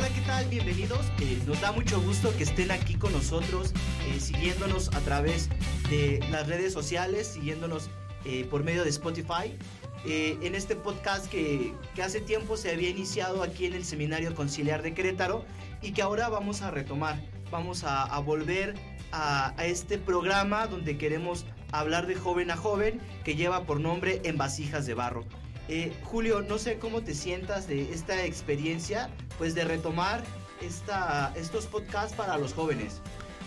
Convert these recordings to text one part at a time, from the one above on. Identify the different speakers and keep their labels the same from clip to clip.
Speaker 1: Hola, ¿qué tal? Bienvenidos. Eh, nos da mucho gusto que estén aquí con nosotros, eh, siguiéndonos a través de las redes sociales, siguiéndonos eh, por medio de Spotify. en este podcast que, que, hace tiempo se había iniciado aquí en el Seminario Conciliar de Querétaro y que ahora vamos a retomar. Vamos a, a volver a, a este programa donde queremos hablar de joven a joven que lleva por nombre En Vasijas de Barro. Eh, Julio, no sé cómo te sientas de esta experiencia, pues de retomar esta, estos podcasts para los jóvenes.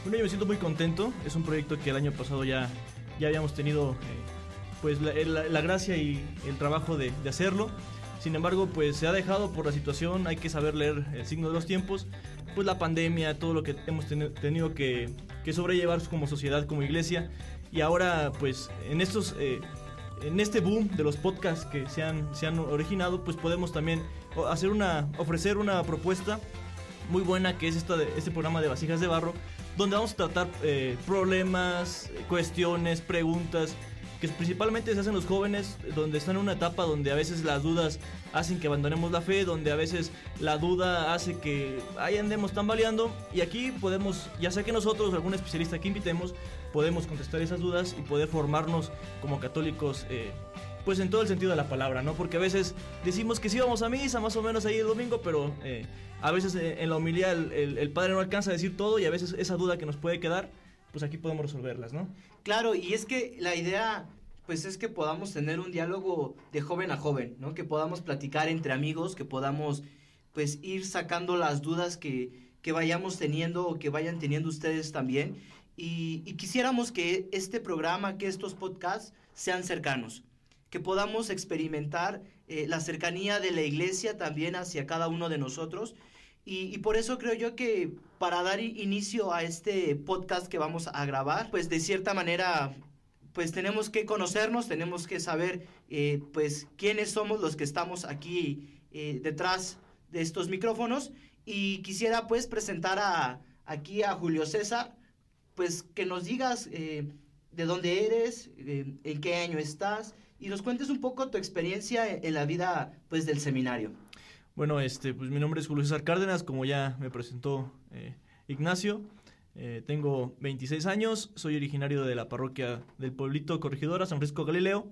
Speaker 2: Bueno, yo me siento muy contento. Es un proyecto que el año pasado ya, ya habíamos tenido eh, pues la, gracia y el trabajo de, hacerlo. Sin embargo, pues se ha dejado por la situación, hay que saber leer el signo de los tiempos, pues la pandemia, todo lo que hemos tenido que, que, sobrellevar como sociedad, como iglesia. Y ahora, pues en estos eh, en este boom de los podcasts que se han, se han originado, pues podemos también hacer una, ofrecer una propuesta muy buena que es esta de, este programa de vasijas de barro, donde vamos a tratar eh, problemas, cuestiones, preguntas que principalmente se hacen los jóvenes, donde están en una etapa donde a veces las dudas hacen que abandonemos la fe, donde a veces la duda hace que ahí andemos tambaleando. Y aquí podemos, ya sea que nosotros, algún especialista que invitemos, podemos contestar esas dudas y poder formarnos como católicos. Eh, pues en todo el sentido de la palabra, ¿no? Porque a veces decimos que sí vamos a misa, más o menos ahí el domingo, pero eh, a veces eh, en la homilía el, padre no alcanza a decir todo y a veces esa duda que nos puede quedar, pues aquí podemos resolverlas, ¿no?
Speaker 1: Claro, y es que la idea pues es que podamos tener un diálogo de joven a joven, ¿no? Que podamos platicar entre amigos, que podamos pues ir sacando las dudas que, que vayamos teniendo o que vayan teniendo ustedes también. Y, quisiéramos que este programa, que estos podcasts sean cercanos, que podamos experimentar eh, la cercanía de la iglesia también hacia cada uno de nosotros y, por eso creo yo que para dar inicio a este podcast que vamos a grabar, pues de cierta manera, pues tenemos que conocernos, tenemos que saber, eh, pues, quiénes somos los que estamos aquí eh, detrás de estos micrófonos. Y quisiera, pues, presentar a, aquí a Julio César, pues, que nos digas de dónde eres, en qué año estás, y nos cuentes un poco tu experiencia en la vida, pues, del seminario.
Speaker 2: Bueno, este, pues mi nombre es Julio César Cárdenas, como ya me presentó eh, Ignacio. Eh, tengo 26 años, soy originario de la parroquia del pueblito Corregidora, San Francisco Galileo,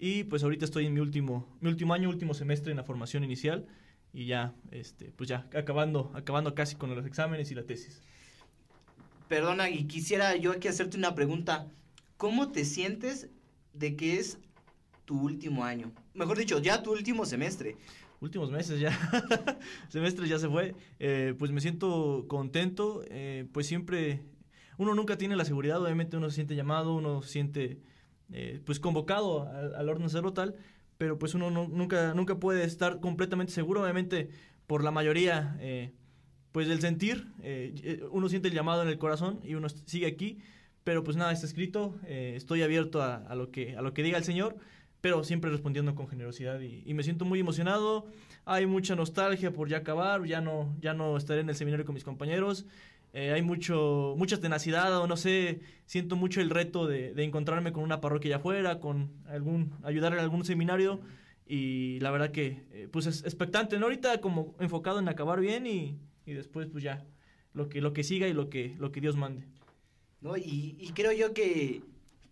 Speaker 2: y pues ahorita estoy en mi último, mi último año, último semestre en la formación inicial, y ya, este, pues ya, acabando, acabando casi con los exámenes y la tesis.
Speaker 1: Perdona, y quisiera yo aquí hacerte una pregunta. ¿Cómo te sientes de que es tu último año? Mejor dicho, ya tu último semestre.
Speaker 2: Últimos meses ya, semestre ya se fue, eh, pues me siento contento, eh, pues siempre, uno nunca tiene la seguridad, obviamente uno se siente llamado, uno se siente eh, pues convocado al, orden hacerlo tal, pero pues uno nunca, nunca puede estar completamente seguro, obviamente por la mayoría, pues del sentir, uno siente el llamado en el corazón y uno sigue aquí, pero pues nada, está escrito, estoy abierto a, a, lo que, a lo que diga el Señor, pero siempre respondiendo con generosidad y, me siento muy emocionado. Hay mucha nostalgia por ya acabar, ya no, ya no estaré en el seminario con mis compañeros. Eh, hay mucho, mucha tenacidad o no sé, siento mucho el reto de, encontrarme con una parroquia allá afuera, con algún, ayudar en algún seminario y la verdad que eh, pues es expectante, ¿no? Ahorita como enfocado en acabar bien y, y, después pues ya lo que, lo que siga y lo que, lo que Dios mande.
Speaker 1: No, y, y creo yo que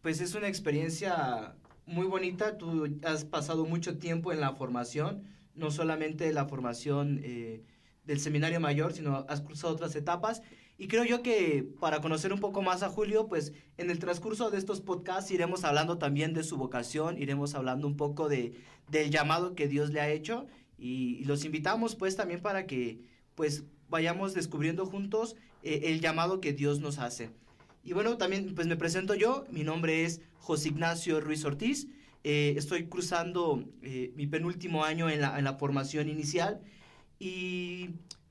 Speaker 1: pues es una experiencia muy bonita. Tú has pasado mucho tiempo en la formación, no solamente la formación eh, del seminario mayor, sino has cruzado otras etapas. Y creo yo que para conocer un poco más a Julio, pues en el transcurso de estos podcasts iremos hablando también de su vocación, iremos hablando un poco de, del llamado que Dios le ha hecho y, los invitamos pues también para que pues vayamos descubriendo juntos eh, el llamado que Dios nos hace. Y bueno, también pues me presento yo, mi nombre es José Ignacio Ruiz Ortiz, eh, estoy cruzando eh, mi penúltimo año en la, en la formación inicial. Y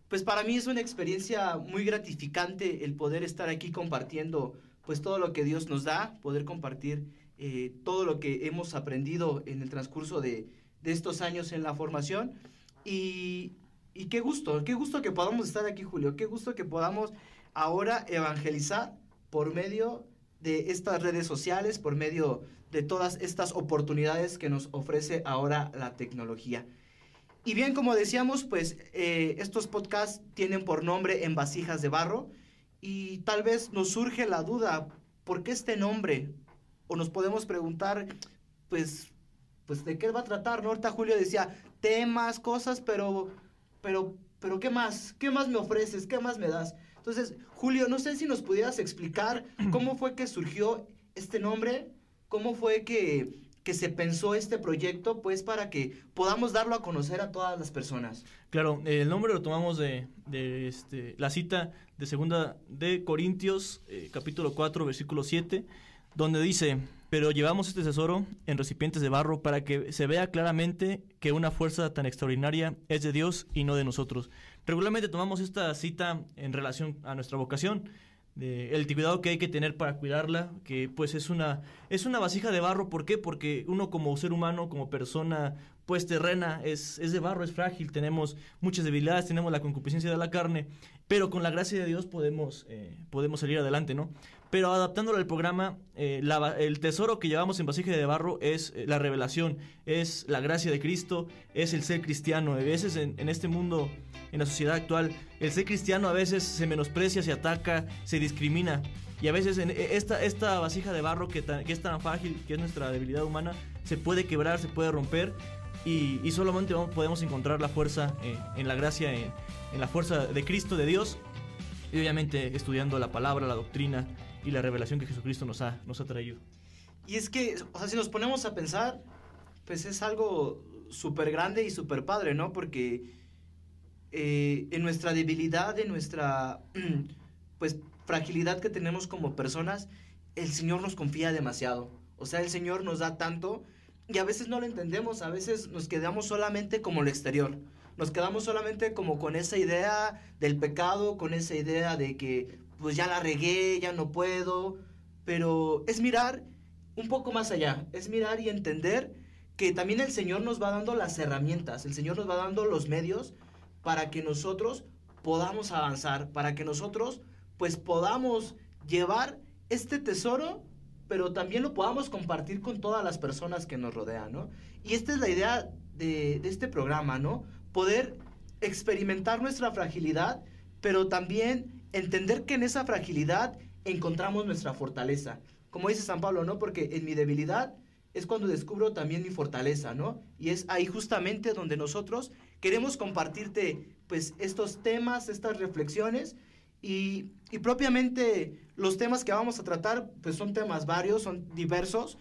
Speaker 1: pues para mí es una experiencia muy gratificante el poder estar aquí compartiendo pues todo lo que Dios nos da, poder compartir eh, todo lo que hemos aprendido en el transcurso de, de estos años en la formación. Y, y, qué gusto, qué gusto que podamos estar aquí Julio, qué gusto que podamos ahora evangelizar por medio de estas redes sociales, por medio de todas estas oportunidades que nos ofrece ahora la tecnología. Y bien, como decíamos, pues eh, estos podcasts tienen por nombre En Vasijas de Barro y tal vez nos surge la duda, ¿por qué este nombre? O nos podemos preguntar, pues, pues ¿de qué va a tratar? ¿no? Ahorita Julio decía temas, cosas, pero, pero, pero ¿qué más? ¿Qué más me ofreces? ¿Qué más me das? Entonces, Julio, no sé si nos pudieras explicar cómo fue que surgió este nombre, cómo fue que, que se pensó este proyecto, pues para que podamos darlo a conocer a todas las personas.
Speaker 2: Claro, el nombre lo tomamos de, de este, la cita de segunda de Corintios, eh, capítulo 4, versículo 7, donde dice, pero llevamos este tesoro en recipientes de barro para que se vea claramente que una fuerza tan extraordinaria es de Dios y no de nosotros. Regularmente tomamos esta cita en relación a nuestra vocación, el cuidado que hay que tener para cuidarla, que pues es una, es una vasija de barro, ¿por qué? Porque uno como ser humano, como persona pues terrena, es, es de barro, es frágil, tenemos muchas debilidades, tenemos la concupiscencia de la carne, pero con la gracia de Dios podemos, eh, podemos salir adelante, ¿no? Pero adaptándolo al programa, eh, el tesoro que llevamos en vasija de barro es eh, la revelación, es la gracia de Cristo, es el ser cristiano. A veces en, en, este mundo, en la sociedad actual, el ser cristiano a veces se menosprecia, se ataca, se discrimina. Y a veces en esta, esta vasija de barro que, que es tan frágil, que es nuestra debilidad humana, se puede quebrar, se puede romper. Y, y solamente vamos, podemos encontrar la fuerza eh, en la gracia, en, en la fuerza de Cristo, de Dios. Y obviamente estudiando la palabra, la doctrina y la revelación que Jesucristo nos ha, nos ha traído.
Speaker 1: Y es que, o sea, si nos ponemos a pensar, pues es algo súper grande y súper padre, ¿no? Porque eh, en nuestra debilidad, en nuestra, pues, fragilidad que tenemos como personas, el Señor nos confía demasiado. O sea, el Señor nos da tanto y a veces no lo entendemos, a veces nos quedamos solamente como lo exterior. Nos quedamos solamente como con esa idea del pecado, con esa idea de que pues ya la regué, ya no puedo, pero es mirar un poco más allá, es mirar y entender que también el Señor nos va dando las herramientas, el Señor nos va dando los medios para que nosotros podamos avanzar, para que nosotros pues podamos llevar este tesoro, pero también lo podamos compartir con todas las personas que nos rodean, ¿no? Y esta es la idea de, de este programa, ¿no? Poder experimentar nuestra fragilidad, pero también entender que en esa fragilidad encontramos nuestra fortaleza. Como dice San Pablo, ¿no? Porque en mi debilidad es cuando descubro también mi fortaleza, ¿no? Y es ahí justamente donde nosotros queremos compartirte, pues, estos temas, estas reflexiones y, y propiamente los temas que vamos a tratar, pues, son temas varios, son diversos.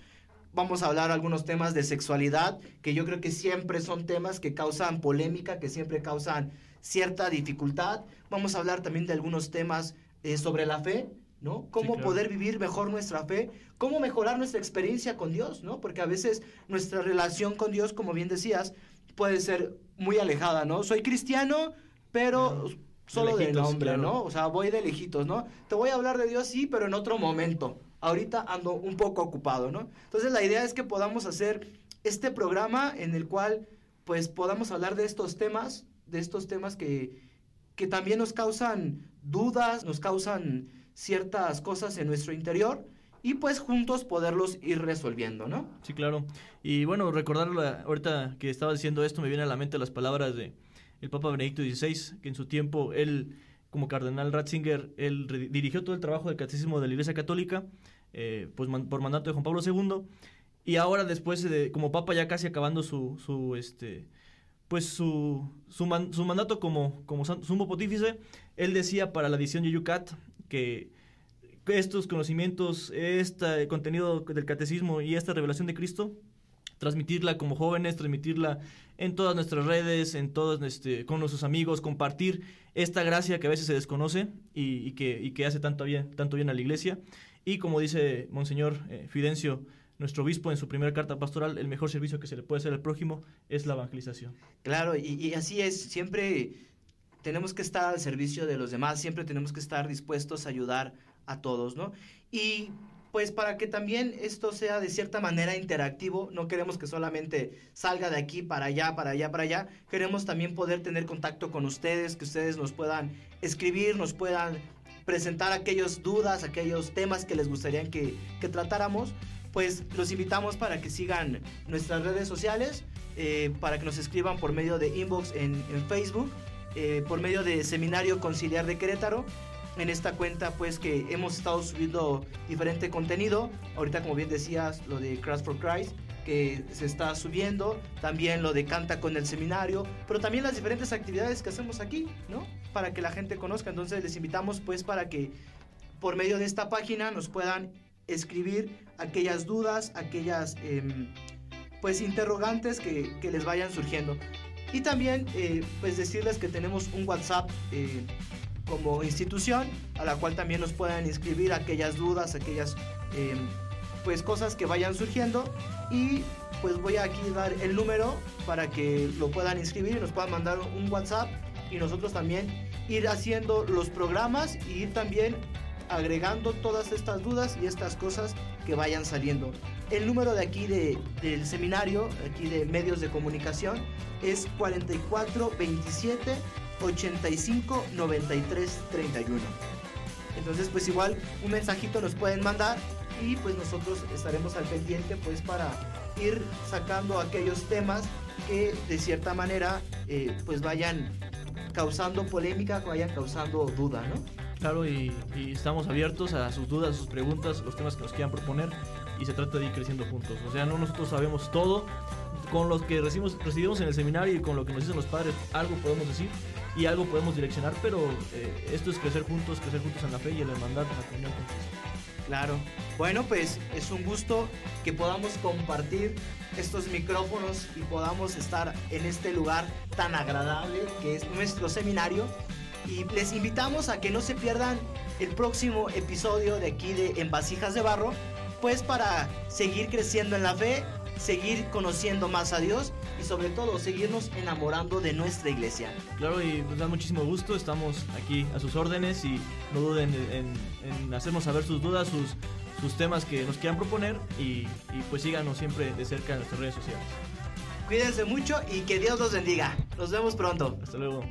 Speaker 1: Vamos a hablar algunos temas de sexualidad, que yo creo que siempre son temas que causan polémica, que siempre causan cierta dificultad. Vamos a hablar también de algunos temas eh, sobre la fe, ¿no? Cómo sí, claro. poder vivir mejor nuestra fe, cómo mejorar nuestra experiencia con Dios, ¿no? Porque a veces nuestra relación con Dios, como bien decías, puede ser muy alejada, ¿no? Soy cristiano, pero no, solo de, lejitos, de nombre, claro. ¿no? O sea, voy de lejitos, ¿no? Te voy a hablar de Dios, sí, pero en otro momento. Ahorita ando un poco ocupado, ¿no? Entonces la idea es que podamos hacer este programa en el cual pues podamos hablar de estos temas de estos temas que, que también nos causan dudas, nos causan ciertas cosas en nuestro interior y pues juntos poderlos ir resolviendo, ¿no?
Speaker 2: Sí, claro. Y bueno, recordar ahorita que estaba diciendo esto, me viene a la mente las palabras de el Papa Benedicto XVI, que en su tiempo él, como cardenal Ratzinger, él dirigió todo el trabajo del catecismo de la Iglesia Católica, eh, pues por mandato de Juan Pablo II, y ahora después de, como Papa ya casi acabando su, su este, pues su, su, man, su mandato como, como sumo pontífice, él decía para la edición de Yucat que estos conocimientos, este contenido del catecismo y esta revelación de Cristo, transmitirla como jóvenes, transmitirla en todas nuestras redes, en todos este, con nuestros amigos, compartir esta gracia que a veces se desconoce y, y, que, y que hace tanto bien, tanto bien a la iglesia. Y como dice Monseñor eh, Fidencio, nuestro obispo en su primera carta pastoral, el mejor servicio que se le puede hacer al prójimo es la evangelización.
Speaker 1: Claro, y, así es, siempre tenemos que estar al servicio de los demás, siempre tenemos que estar dispuestos a ayudar a todos, ¿no? Y pues para que también esto sea de cierta manera interactivo, no queremos que solamente salga de aquí para allá, para allá, para allá, queremos también poder tener contacto con ustedes, que ustedes nos puedan escribir, nos puedan presentar aquellas dudas, aquellos temas que les gustaría que, que tratáramos, pues los invitamos para que sigan nuestras redes sociales, eh, para que nos escriban por medio de inbox en, Facebook, eh, por medio de Seminario Conciliar de Querétaro. En esta cuenta, pues que hemos estado subiendo diferente contenido. Ahorita, como bien decías, lo de Crash for Christ, que se está subiendo. También lo de Canta con el Seminario. Pero también las diferentes actividades que hacemos aquí, ¿no? Para que la gente conozca. Entonces, les invitamos, pues, para que por medio de esta página nos puedan escribir aquellas dudas, aquellas em, pues interrogantes que, que, les vayan surgiendo. Y también eh, pues decirles que tenemos un WhatsApp eh, como institución a la cual también nos puedan inscribir aquellas dudas, aquellas eh, pues cosas que vayan surgiendo y pues voy a aquí dar el número para que lo puedan inscribir y nos puedan mandar un WhatsApp y nosotros también ir haciendo los programas y ir también agregando todas estas dudas y estas cosas que vayan saliendo. El número de aquí de, del seminario, aquí de medios de comunicación, es 4427 85 93 31. Entonces, pues igual un mensajito nos pueden mandar y pues nosotros estaremos al pendiente pues para ir sacando aquellos temas que de cierta manera eh, pues vayan causando polémica, vayan causando duda, ¿no?
Speaker 2: Claro, y, estamos abiertos a sus dudas, sus preguntas, los temas que nos quieran proponer y se trata de ir creciendo juntos. O sea, no nosotros sabemos todo, con lo que recibimos, recibimos en el seminario y con lo que nos dicen los padres, algo podemos decir y algo podemos direccionar, pero eh, esto es crecer juntos, crecer juntos en la fe y en la hermandad, la comunión.
Speaker 1: Claro. Bueno, pues es un gusto que podamos compartir estos micrófonos y podamos estar en este lugar tan agradable que es nuestro seminario. Y les invitamos a que no se pierdan el próximo episodio de aquí de En Vasijas de Barro, pues para seguir creciendo en la fe, seguir conociendo más a Dios y sobre todo seguirnos enamorando de nuestra iglesia.
Speaker 2: Claro, y nos da muchísimo gusto, estamos aquí a sus órdenes y no duden en, en hacernos saber sus dudas, sus, sus temas que nos quieran proponer y, y pues síganos siempre de cerca en nuestras redes sociales.
Speaker 1: Cuídense mucho y que Dios los bendiga. Nos vemos pronto.
Speaker 2: Hasta luego.